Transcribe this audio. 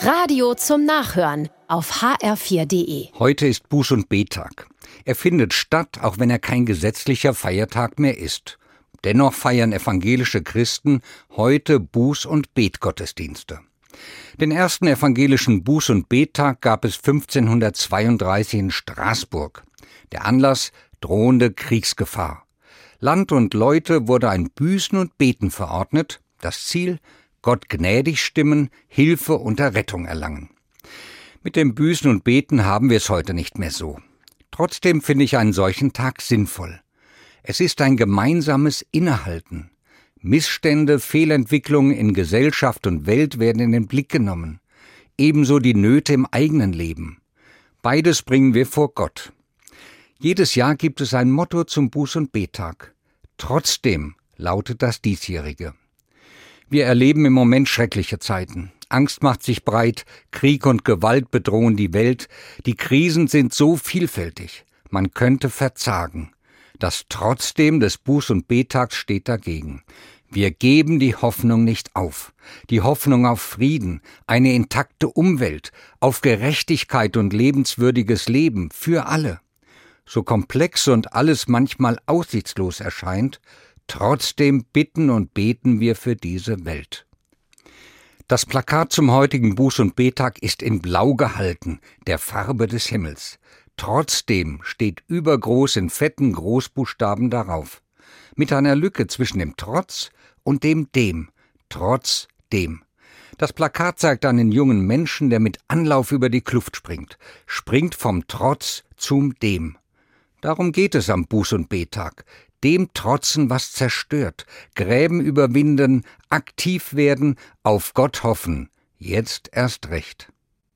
Radio zum Nachhören auf hr4.de. Heute ist Buß- und Betag. Er findet statt, auch wenn er kein gesetzlicher Feiertag mehr ist. Dennoch feiern evangelische Christen heute Buß- und Betgottesdienste. Den ersten evangelischen Buß- und Bettag gab es 1532 in Straßburg. Der Anlass drohende Kriegsgefahr. Land und Leute wurde ein Büßen und Beten verordnet, das Ziel Gott gnädig stimmen, Hilfe und Errettung erlangen. Mit dem Büßen und Beten haben wir es heute nicht mehr so. Trotzdem finde ich einen solchen Tag sinnvoll. Es ist ein gemeinsames Innehalten. Missstände, Fehlentwicklungen in Gesellschaft und Welt werden in den Blick genommen. Ebenso die Nöte im eigenen Leben. Beides bringen wir vor Gott. Jedes Jahr gibt es ein Motto zum Buß- und Betag. Trotzdem lautet das diesjährige. Wir erleben im Moment schreckliche Zeiten. Angst macht sich breit, Krieg und Gewalt bedrohen die Welt, die Krisen sind so vielfältig, man könnte verzagen. Das Trotzdem des Buß- und Betags steht dagegen. Wir geben die Hoffnung nicht auf. Die Hoffnung auf Frieden, eine intakte Umwelt, auf Gerechtigkeit und lebenswürdiges Leben für alle. So komplex und alles manchmal aussichtslos erscheint, trotzdem bitten und beten wir für diese Welt. Das Plakat zum heutigen Buß- und Betag ist in Blau gehalten, der Farbe des Himmels. Trotzdem steht übergroß in fetten Großbuchstaben darauf. Mit einer Lücke zwischen dem Trotz und dem Dem. Trotz dem. Das Plakat zeigt einen jungen Menschen, der mit Anlauf über die Kluft springt. Springt vom Trotz zum Dem. Darum geht es am Buß- und Betag. Dem trotzen, was zerstört. Gräben überwinden, aktiv werden, auf Gott hoffen. Jetzt erst recht.